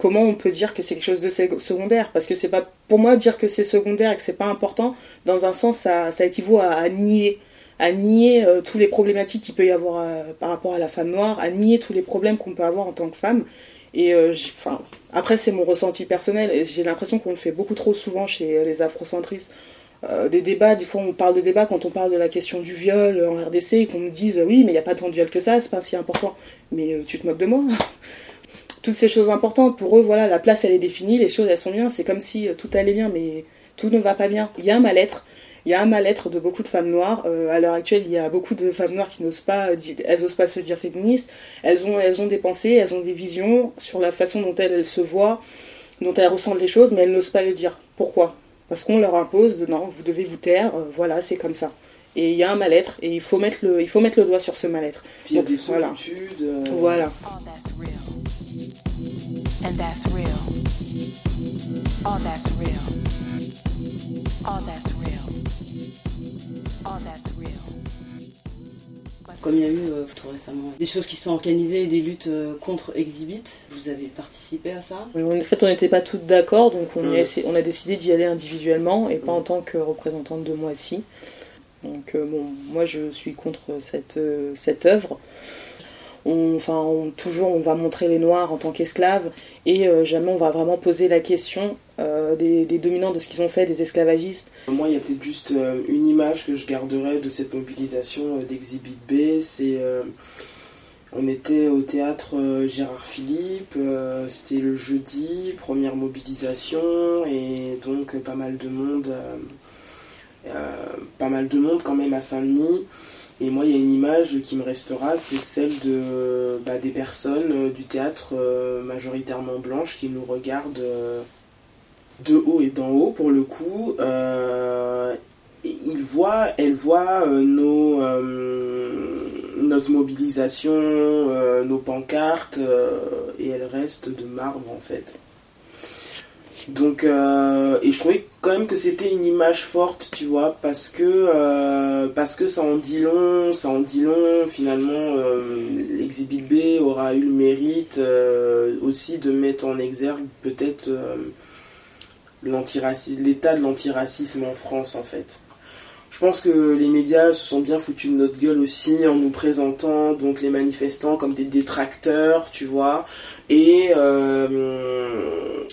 comment on peut dire que c'est quelque chose de secondaire Parce que c'est pas pour moi dire que c'est secondaire et que c'est pas important. Dans un sens, ça, équivaut à, nier, à nier euh, tous les problématiques qu'il peut y avoir euh, par rapport à la femme noire, à nier tous les problèmes qu'on peut avoir en tant que femme. Et euh, après, c'est mon ressenti personnel. J'ai l'impression qu'on le fait beaucoup trop souvent chez les afrocentristes. des débats, des fois on parle de débats quand on parle de la question du viol en RDC et qu'on me dise oui mais il n'y a pas tant de viol que ça, c'est pas si important. Mais tu te moques de moi? Toutes ces choses importantes. Pour eux, voilà, la place, elle est définie, les choses, elles sont bien. C'est comme si euh, tout allait bien, mais tout ne va pas bien. Il y a un mal-être. Il y a un mal-être de beaucoup de femmes noires. Euh, à l'heure actuelle, il y a beaucoup de femmes noires qui n'osent pas, elles osent pas se dire féministes. Elles ont, elles ont des pensées, elles ont des visions sur la façon dont elles, se voient, dont elles ressentent les choses, mais elles n'osent pas le dire. Pourquoi? Parce qu'on leur impose, de, non, vous devez vous taire. Euh, voilà, c'est comme ça. Et il y a un mal-être, et il faut mettre le, il faut mettre le doigt sur ce mal-être. il y a des solitudes. Voilà. voilà. And that's real. All that's real. All that's real. All that's real. Comme il y a eu euh, tout récemment des choses qui sont organisées, des luttes euh, contre Exhibit, vous avez participé à ça? Oui, En fait, on n'était pas toutes d'accord, donc on, a, on a décidé d'y aller individuellement et pas en tant que représentante de Moissy. Donc, euh, bon, moi je suis contre cette, cette œuvre on, enfin, toujours on va montrer les Noirs en tant qu'esclaves et euh, jamais on va vraiment poser la question euh, des, dominants de ce qu'ils ont fait, des esclavagistes. Moi, il y a peut-être juste euh, une image que je garderai de cette mobilisation d'Exhibit B, c'est on était au théâtre Gérard Philippe, c'était le jeudi, première mobilisation et donc pas mal de monde, pas mal de monde quand même à Saint-Denis. Et moi, il y a une image qui me restera, c'est celle de, bah, des personnes euh, du théâtre euh, majoritairement blanches qui nous regardent euh, de haut et d'en haut pour le coup. ils voient, elles voient nos, notre mobilisation, nos pancartes, et elles restent de marbre en fait. Donc, euh, et je trouvais quand même que c'était une image forte, tu vois, parce que, euh, parce que ça en dit long, ça en dit long, finalement, euh, l'exhibit B aura eu le mérite aussi de mettre en exergue peut-être l'état de l'antiracisme en France, en fait. Je pense que les médias se sont bien foutus de notre gueule aussi en nous présentant donc les manifestants comme des détracteurs, tu vois. Et, euh,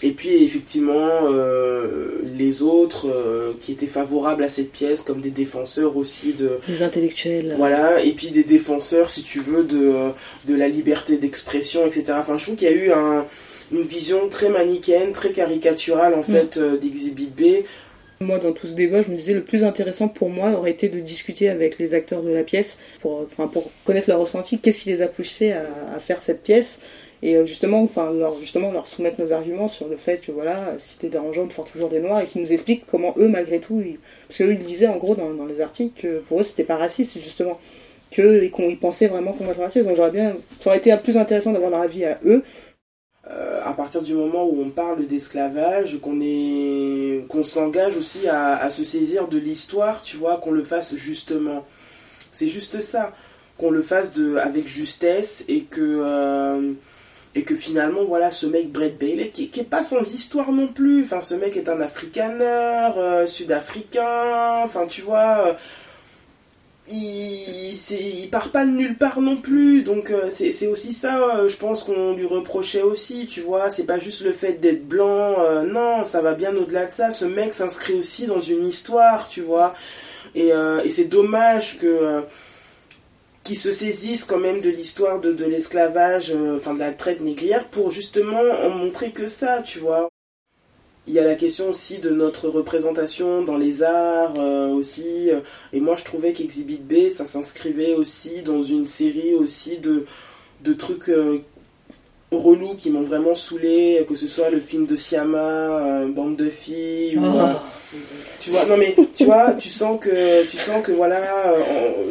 et puis effectivement euh, les autres euh, qui étaient favorables à cette pièce comme des défenseurs aussi de... Des intellectuels. Voilà, et puis des défenseurs si tu veux de, de la liberté d'expression, etc. Enfin je trouve qu'il y a eu un, une vision très manichéenne, très caricaturale en mm. fait d'Exhibit B moi, dans tout ce débat, je me disais le plus intéressant pour moi aurait été de discuter avec les acteurs de la pièce pour, enfin, pour connaître leur ressenti, qu'est-ce qui les a poussés à, faire cette pièce et euh, justement, enfin, leur, justement leur soumettre nos arguments sur le fait que voilà, c'était dérangeant de faire toujours des noirs et qu'ils nous expliquent comment eux, malgré tout, parce qu'eux ils disaient en gros dans, dans les articles que pour eux c'était pas raciste justement, qu'ils pensaient vraiment qu'on était raciste. Donc j'aurais bien, ça aurait été plus intéressant d'avoir leur avis à eux euh, à partir du moment où on parle d'esclavage, qu'on est, s'engage aussi à, se saisir de l'histoire, tu vois, qu'on le fasse justement. C'est juste ça, qu'on le fasse avec justesse et que, euh, et que finalement, voilà, ce mec Brett Bailey, qui, qui est pas sans histoire non plus. Enfin, ce mec est un africaner, euh, sud-africain, enfin, tu vois il, il part pas de nulle part non plus, donc euh, c'est aussi ça, euh, je pense qu'on lui reprochait aussi, tu vois, c'est pas juste le fait d'être blanc, euh, non, ça va bien au-delà de ça, ce mec s'inscrit aussi dans une histoire, tu vois, et, c'est dommage que qu'il se saisisse quand même de l'histoire de, de l'esclavage, enfin de la traite négrière, pour justement en montrer que ça, tu vois. Il y a la question aussi de notre représentation dans les arts euh, aussi. Et moi, je trouvais qu'Exhibit B, ça s'inscrivait aussi dans une série aussi de, de trucs euh, relous qui m'ont vraiment saoulé, que ce soit le film de Siama, euh, Bande de filles, ou, oh. tu vois, non mais tu vois, tu sens que, tu sens que voilà,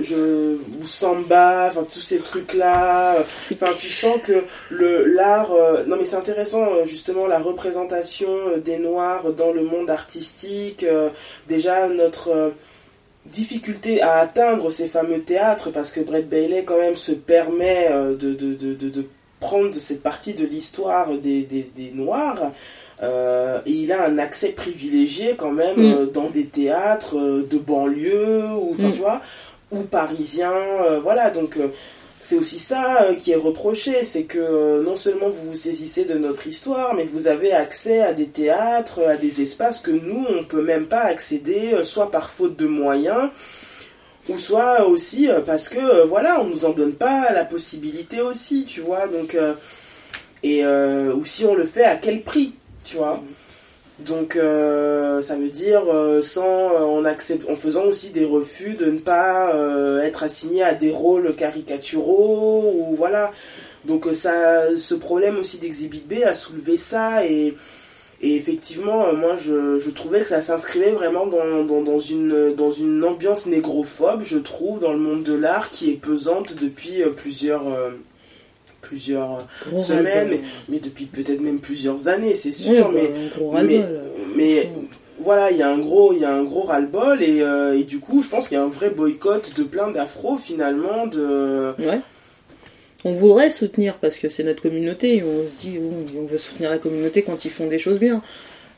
je, ou Samba, enfin tous ces trucs là, enfin tu sens que le l'art, non mais c'est intéressant justement la représentation des Noirs dans le monde artistique, déjà notre difficulté à atteindre ces fameux théâtres parce que Brett Bailey quand même se permet de, de, de, de prendre cette partie de l'histoire des, des, des Noirs. Euh, et il a un accès privilégié quand même Mm. euh, dans des théâtres euh, de banlieue ou Mm. tu vois ou parisiens voilà donc c'est aussi ça qui est reproché c'est que non seulement vous vous saisissez de notre histoire mais vous avez accès à des théâtres à des espaces que nous on peut même pas accéder soit par faute de moyens ou soit aussi euh, parce que euh, voilà on nous en donne pas la possibilité aussi tu vois donc euh, et ou si on le fait à quel prix tu vois. Donc ça veut dire sans en en faisant aussi des refus de ne pas être assigné à des rôles caricaturaux ou voilà. Donc ça ce problème aussi d'Exhibit B a soulevé ça et et effectivement, euh, moi, je, je trouvais que ça s'inscrivait vraiment dans, dans, dans une, dans une ambiance négrophobe, je trouve, dans le monde de l'art qui est pesante depuis euh, plusieurs, euh, plusieurs Gros semaines, mais depuis peut-être même plusieurs années, c'est Oui, sûr. bah, mais mais- voilà, il y a un gros, il y a un gros ras-le-bol et, euh, et du coup, je pense qu'il y a un vrai boycott de plein d'afro finalement de. Ouais. On voudrait soutenir parce que c'est notre communauté et on se dit on veut soutenir la communauté quand ils font des choses bien.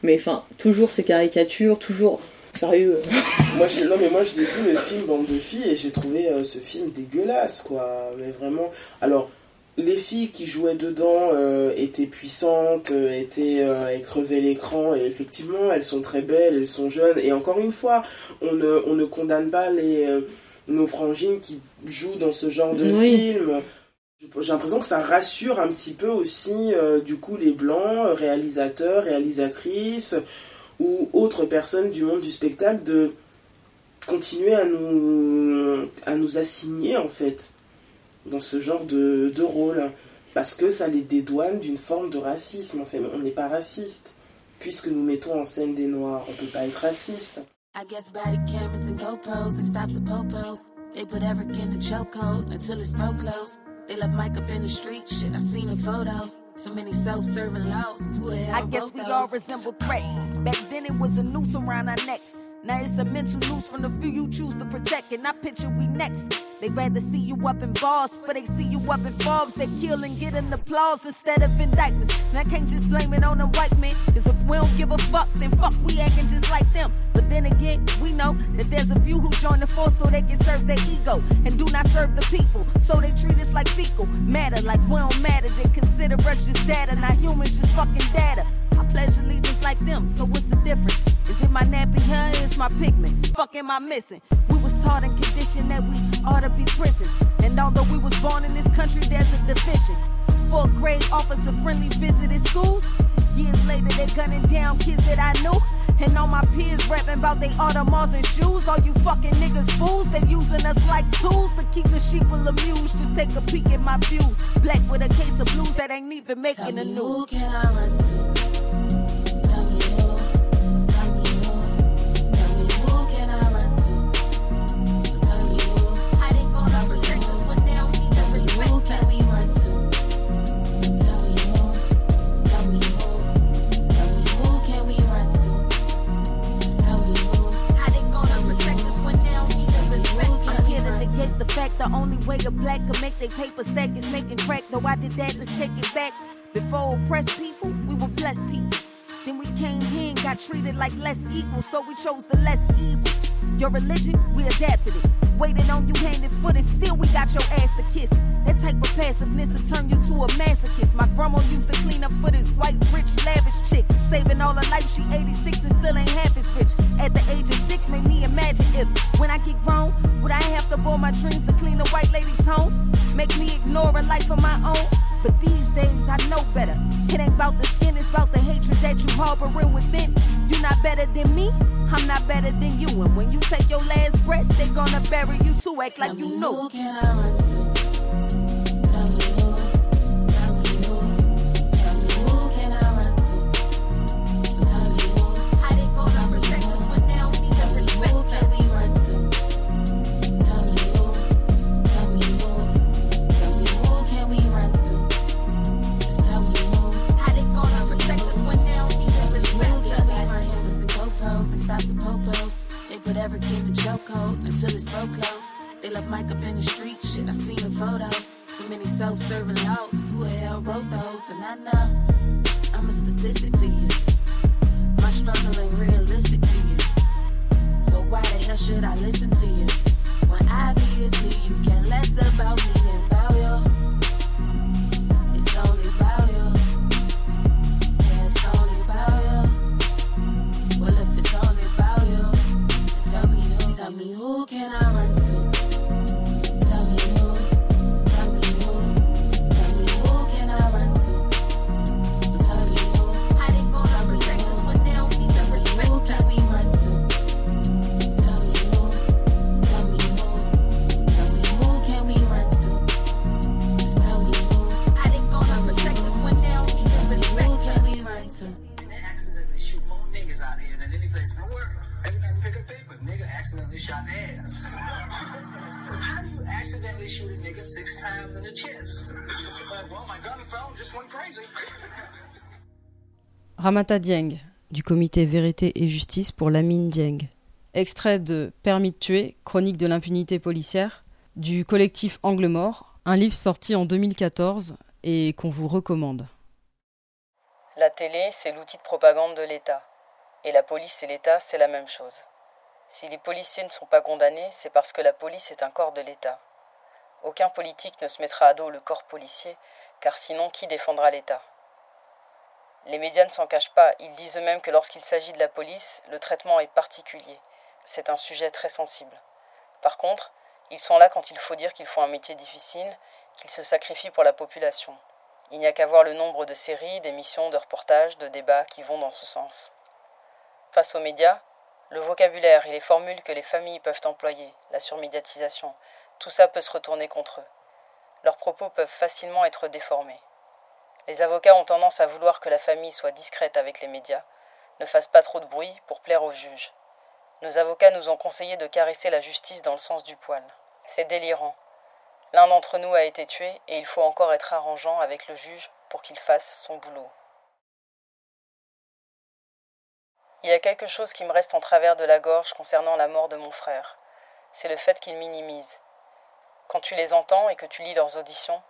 Mais enfin, toujours ces caricatures, toujours sérieux. Moi, je, non mais moi, je l'ai vu le film Bande de filles et j'ai trouvé euh, ce film dégueulasse quoi. Mais vraiment. Alors, les filles qui jouaient dedans euh, étaient puissantes, euh, étaient euh, elles crevaient l'écran et effectivement, elles sont très belles, elles sont jeunes et encore une fois, on ne, on ne condamne pas les nos frangines qui jouent dans ce genre de Oui. film. J'ai l'impression que ça rassure un petit peu aussi, euh, du coup, les blancs, réalisateurs, réalisatrices, ou autres personnes du monde du spectacle, de continuer à nous, à nous assigner, en fait, dans ce genre de, de rôle. Parce que ça les dédouane d'une forme de racisme, en fait. On n'est pas raciste. Puisque nous mettons en scène des noirs, on peut pas être raciste. I guess body cameras and GoPros and stop the popos. They put Eric in the chokehold until his throat closed. They left Mike up in the street. Shit, I seen the photos. So many self-serving laws. Who the hell I guess we those? all resemble threats. Back then it was a noose around our necks. Now it's a mental noose from the few you choose to protect. And I picture we next. They rather see you up in bars, but they see you up in Forbes. They kill and get an applause instead of indictments. And I can't just blame it on the white men. Cause if we don't give a fuck, then fuck, we acting just like them. But then again, we know that there's a few who join the force so they can serve their ego and do not serve the people. So they treat us like fecal matter, like we don't matter. They consider us just data, not humans, just fucking data. Pledge allegiance like them, so what's the difference? Is it my nappy hair? Is my pigment? Fuck am I missing? We was taught and conditioned that we ought to be prison. And although we was born in this country, there's a division. Fourth grade officer friendly visited schools. Years later, they're gunning down kids that I knew. And all my peers rapping about they Audemars and shoes. All you fucking niggas fools, they using us like tools to keep the sheep amused. Just take a peek at my views. Black with a case of blues that ain't even making the me news. who can I run to? The only way a black can make their paper stack is making crack. Though I did that, let's take it back. Before oppressed people, we were blessed people. Then we came here and got treated like less equal, so we chose the less evil. Your religion, we adapted it. Waiting on you hand and foot, and still we got your ass to kiss. That type of passiveness will turn you to a masochist. My grandma used to clean up for this white, rich, lavish chick. Saving all her life, she 86 and still ain't half as rich. At the age of six, made me imagine if, when I get grown, would I bore my dreams to clean a white lady's home? Make me ignore a life of my own? But these days I know better. It ain't about the skin, it's about the hatred that you harboring within. You're not better than me, I'm not better than you. And when you take your last breath, they're gonna bury you too. Act Tell like you know. who can I run to? Six times in the chest? Like, well, my gun fell, just went crazy. Ramata Dieng, du comité Vérité et Justice pour Lamine Dieng. Extrait de Permis de tuer, chronique de l'impunité policière, du collectif Angle Mort, un livre sorti en 2014 et qu'on vous recommande. La télé, c'est l'outil de propagande de l'État. Et la police et l'État, c'est la même chose. Si les policiers ne sont pas condamnés, c'est parce que la police est un corps de l'État. Aucun politique ne se mettra à dos le corps policier, car sinon qui défendra l'État? Les médias ne s'en cachent pas, ils disent eux-mêmes que lorsqu'il s'agit de la police, le traitement est particulier. C'est un sujet très sensible. Par contre, ils sont là quand il faut dire qu'ils font un métier difficile, qu'ils se sacrifient pour la population. Il n'y a qu'à voir le nombre de séries, d'émissions, de reportages, de débats qui vont dans ce sens. Face aux médias, le vocabulaire et les formules que les familles peuvent employer, la surmédiatisation, tout ça peut se retourner contre eux. Leurs propos peuvent facilement être déformés. Les avocats ont tendance à vouloir que la famille soit discrète avec les médias, ne fasse pas trop de bruit pour plaire aux juges. Nos avocats nous ont conseillé de caresser la justice dans le sens du poil. C'est délirant. L'un d'entre nous a été tué et il faut encore être arrangeant avec le juge pour qu'il fasse son boulot. Il y a quelque chose qui me reste en travers de la gorge concernant la mort de mon frère. C'est le fait qu'ils minimisent. Quand tu les entends et que tu lis leurs auditions,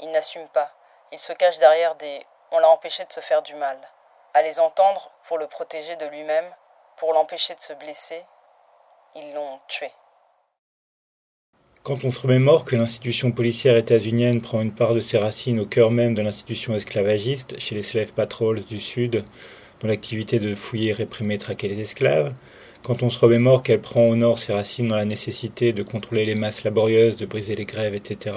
ils n'assument pas. Ils se cachent derrière des on l'a empêché de se faire du mal. À les entendre, pour le protéger de lui-même, pour l'empêcher de se blesser, ils l'ont tué. Quand on se remémore que l'institution policière états-unienne prend une part de ses racines au cœur même de l'institution esclavagiste, chez les Slave Patrols du Sud, dont l'activité de fouiller, réprimer, traquer les esclaves, quand on se remémore qu'elle prend au nord ses racines dans la nécessité de contrôler les masses laborieuses, de briser les grèves, etc.,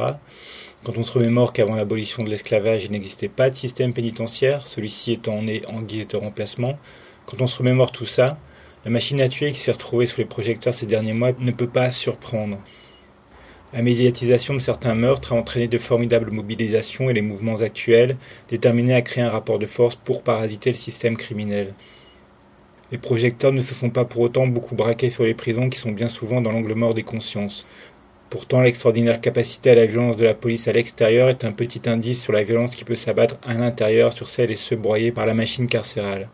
quand on se remémore qu'avant l'abolition de l'esclavage, il n'existait pas de système pénitentiaire, celui-ci étant né en guise de remplacement, quand on se remémore tout ça, la machine à tuer qui s'est retrouvée sous les projecteurs ces derniers mois ne peut pas surprendre. La médiatisation de certains meurtres a entraîné de formidables mobilisations et les mouvements actuels déterminés à créer un rapport de force pour parasiter le système criminel. Les projecteurs ne se sont pas pour autant beaucoup braqués sur les prisons qui sont bien souvent dans l'angle mort des consciences. Pourtant, l'extraordinaire capacité à la violence de la police à l'extérieur est un petit indice sur la violence qui peut s'abattre à l'intérieur sur celles et ceux broyés par la machine carcérale.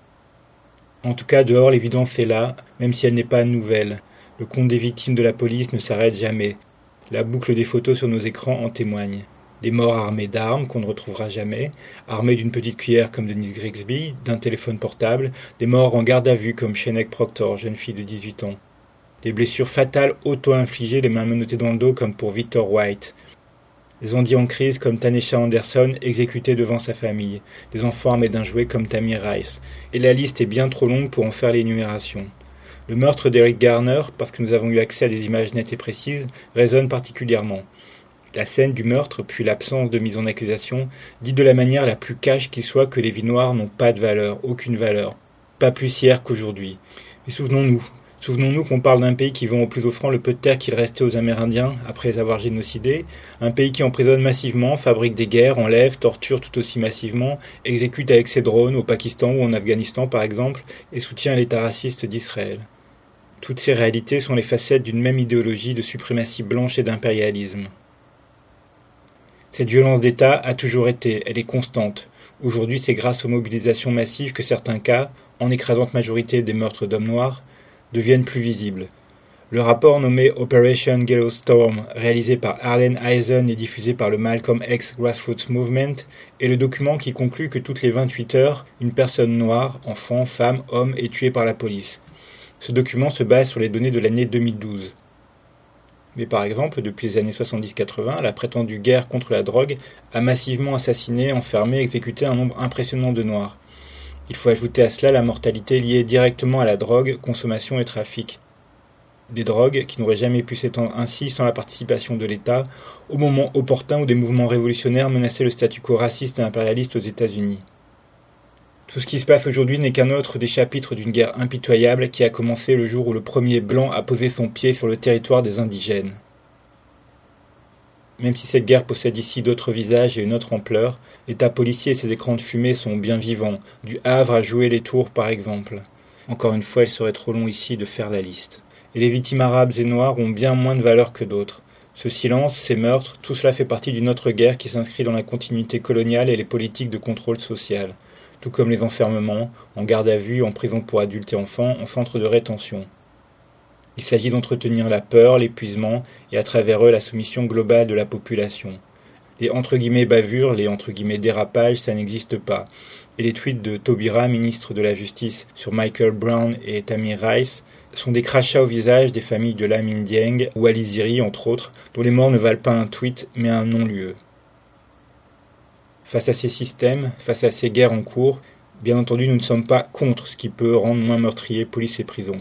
En tout cas, dehors, l'évidence est là, même si elle n'est pas nouvelle. Le compte des victimes de la police ne s'arrête jamais. La boucle des photos sur nos écrans en témoigne. Des morts armés d'armes qu'on ne retrouvera jamais, armés d'une petite cuillère comme Denise Grigsby, d'un téléphone portable, des morts en garde à vue comme Shane Proctor, jeune fille de 18 ans. Des blessures fatales auto-infligées, les mains menottées dans le dos comme pour Victor White. Des ondits en crise comme Tanesha Anderson exécutés devant sa famille. Des enfants armés d'un jouet comme Tamir Rice. Et la liste est bien trop longue pour en faire l'énumération. Le meurtre d'Eric Garner, parce que nous avons eu accès à des images nettes et précises, résonne particulièrement. La scène du meurtre, puis l'absence de mise en accusation, dit de la manière la plus cache qui soit que les vies noires n'ont pas de valeur, aucune valeur. Pas plus hier qu'aujourd'hui. Mais souvenons-nous, Souvenons-nous qu'on parle d'un pays qui vend au plus offrant le peu de terre qu'il restait aux Amérindiens après avoir génocidés, un pays qui emprisonne massivement, fabrique des guerres, enlève, torture tout aussi massivement, exécute avec ses drones au Pakistan ou en Afghanistan par exemple, et soutient l'État raciste d'Israël. Toutes ces réalités sont les facettes d'une même idéologie de suprématie blanche et d'impérialisme. Cette violence d'État a toujours été, elle est constante. Aujourd'hui, c'est grâce aux mobilisations massives que certains cas, en écrasante majorité des meurtres d'hommes noirs, deviennent plus visibles. Le rapport nommé Operation Storm, réalisé par Arlen Eisen et diffusé par le Malcolm X Grassroots Movement, est le document qui conclut que toutes les 28 heures, une personne noire, enfant, femme, homme, est tuée par la police. Ce document se base sur les données de l'année 2012. Mais par exemple, depuis les années 70-80, la prétendue guerre contre la drogue a massivement assassiné, enfermé, exécuté un nombre impressionnant de noirs. Il faut ajouter à cela la mortalité liée directement à la drogue, consommation et trafic des drogues qui n'auraient jamais pu s'étendre ainsi sans la participation de l'État, au moment opportun où des mouvements révolutionnaires menaçaient le statu quo raciste et impérialiste aux États-Unis. Tout ce qui se passe aujourd'hui n'est qu'un autre des chapitres d'une guerre impitoyable qui a commencé le jour où le premier blanc a posé son pied sur le territoire des indigènes. Même si cette guerre possède ici d'autres visages et une autre ampleur, l'État policier et ses écrans de fumée sont bien vivants, du Havre à jouer les tours par exemple. Encore une fois, il serait trop long ici de faire la liste et les victimes arabes et noires ont bien moins de valeur que d'autres. Ce silence, ces meurtres, tout cela fait partie d'une autre guerre qui s'inscrit dans la continuité coloniale et les politiques de contrôle social, tout comme les enfermements, en garde à vue, en prison pour adultes et enfants, en centre de rétention. Il s'agit d'entretenir la peur, l'épuisement et à travers eux la soumission globale de la population. Les entre guillemets bavures, les entre guillemets dérapages, ça n'existe pas. Et les tweets de Tobira, ministre de la Justice, sur Michael Brown et Tamir Rice sont des crachats au visage des familles de Lam Dieng ou Aliziri, entre autres, dont les morts ne valent pas un tweet mais un non-lieu. Face à ces systèmes, face à ces guerres en cours, bien entendu, nous ne sommes pas contre ce qui peut rendre moins meurtrier police et prison.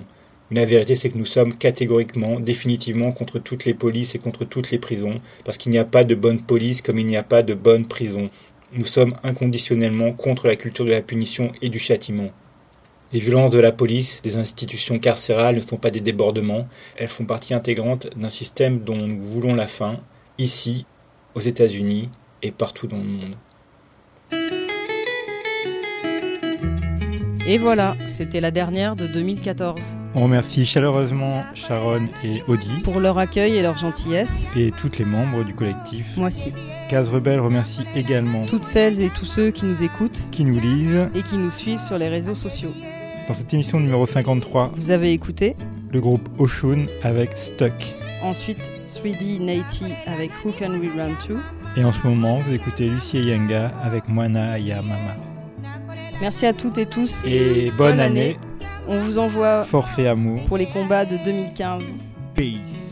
Mais la vérité, c'est que nous sommes catégoriquement, définitivement contre toutes les polices et contre toutes les prisons, parce qu'il n'y a pas de bonne police comme il n'y a pas de bonne prison. Nous sommes inconditionnellement contre la culture de la punition et du châtiment. Les violences de la police, des institutions carcérales ne sont pas des débordements, elles font partie intégrante d'un système dont nous voulons la fin, ici, aux États-Unis et partout dans le monde. Et voilà, c'était la dernière de 2014. On remercie chaleureusement Sharon et Audi pour leur accueil et leur gentillesse. Et toutes les membres du collectif. Moi aussi. Case Rebelle remercie également toutes celles et tous ceux qui nous écoutent, qui nous lisent et qui nous suivent sur les réseaux sociaux. Dans cette émission numéro 53, vous avez écouté le groupe Oshun avec Stuck. Ensuite, 3D Naty avec Who Can We Run To. Et en ce moment, vous écoutez Lucie Yanga avec Moana Ya Mama. Merci à toutes et tous et, bonne, année. On vous envoie Forfait Amour pour les combats de 2015. Peace.